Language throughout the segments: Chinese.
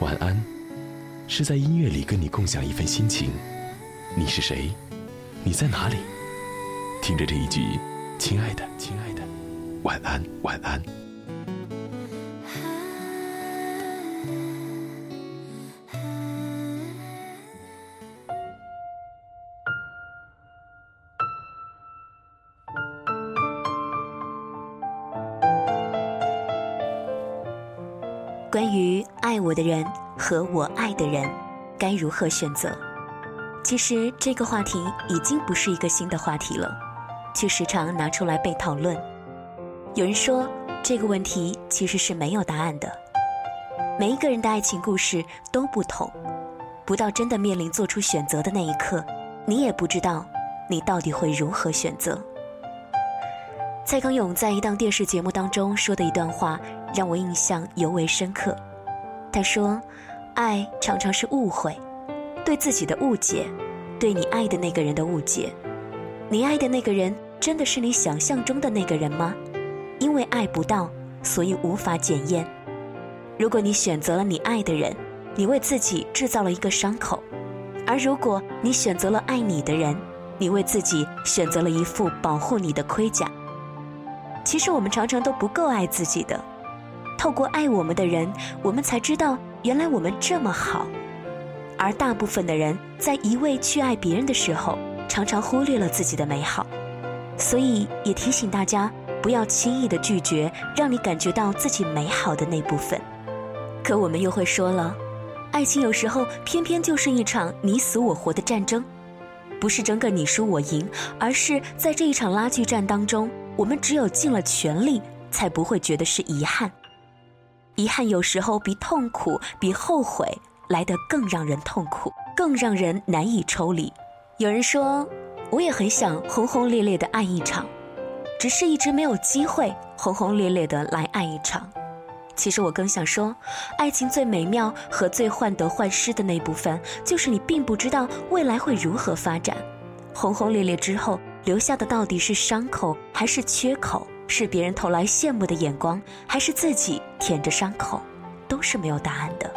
晚安，是在音乐里跟你共享一份心情。你是谁？你在哪里？听着这一句，亲爱的，亲爱的，晚安，晚安。关于爱我的人和我爱的人，该如何选择？其实这个话题已经不是一个新的话题了，却时常拿出来被讨论。有人说这个问题其实是没有答案的。每一个人的爱情故事都不同，不到真的面临做出选择的那一刻，你也不知道你到底会如何选择。蔡康永在一档电视节目当中说的一段话，让我印象尤为深刻。他说：“爱常常是误会，对自己的误解，对你爱的那个人的误解。你爱的那个人真的是你想象中的那个人吗？因为爱不到，所以无法检验。如果你选择了你爱的人，你为自己制造了一个伤口；而如果你选择了爱你的人，你为自己选择了一副保护你的盔甲。”其实我们常常都不够爱自己的，透过爱我们的人，我们才知道原来我们这么好。而大部分的人在一味去爱别人的时候，常常忽略了自己的美好。所以也提醒大家，不要轻易的拒绝让你感觉到自己美好的那部分。可我们又会说了，爱情有时候偏偏就是一场你死我活的战争，不是争个你输我赢，而是在这一场拉锯战当中。我们只有尽了全力，才不会觉得是遗憾。遗憾有时候比痛苦、比后悔来得更让人痛苦，更让人难以抽离。有人说，我也很想轰轰烈烈的爱一场，只是一直没有机会轰轰烈烈的来爱一场。其实我更想说，爱情最美妙和最患得患失的那部分，就是你并不知道未来会如何发展。轰轰烈烈之后。留下的到底是伤口还是缺口？是别人投来羡慕的眼光，还是自己舔着伤口？都是没有答案的。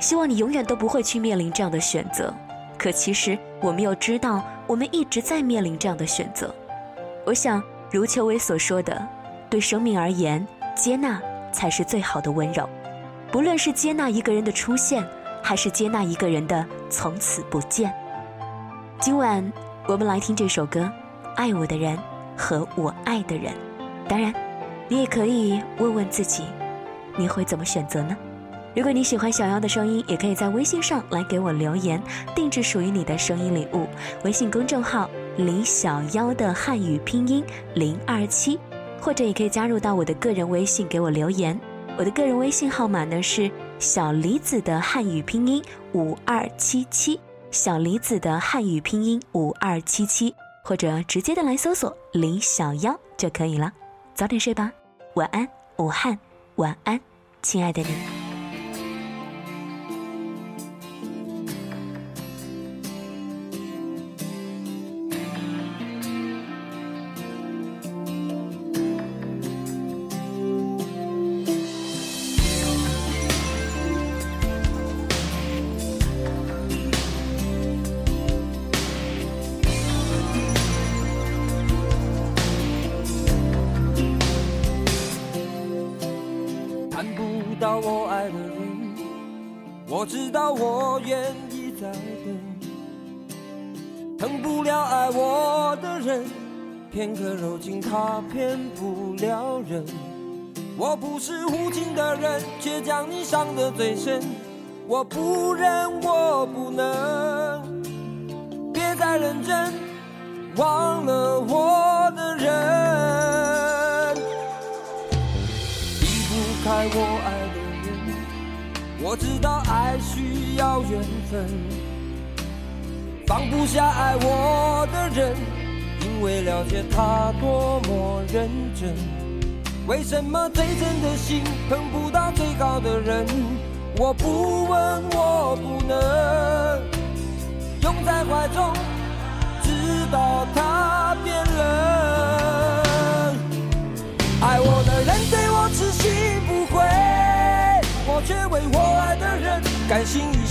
希望你永远都不会去面临这样的选择。可其实我们又知道，我们一直在面临这样的选择。我想，如秋薇所说的，对生命而言，接纳才是最好的温柔。不论是接纳一个人的出现，还是接纳一个人的从此不见。今晚。我们来听这首歌，《爱我的人和我爱的人》。当然，你也可以问问自己，你会怎么选择呢？如果你喜欢小妖的声音，也可以在微信上来给我留言，定制属于你的声音礼物。微信公众号“李小妖”的汉语拼音零二七，或者也可以加入到我的个人微信给我留言。我的个人微信号码呢是小李子的汉语拼音五二七七。小李子的汉语拼音五二七七，或者直接的来搜索“李小妖”就可以了。早点睡吧，晚安，武汉，晚安，亲爱的你。不到我爱的人，我知道我愿意再等，疼不了爱我的人，片刻柔情他骗不了人。我不是无情的人，却将你伤得最深。我不忍，我不能，别再认真，忘了我爱我爱的人。我知道爱需要缘分，放不下爱我的人，因为了解他多么认真。为什么最真的心碰不到最好的人？我不问，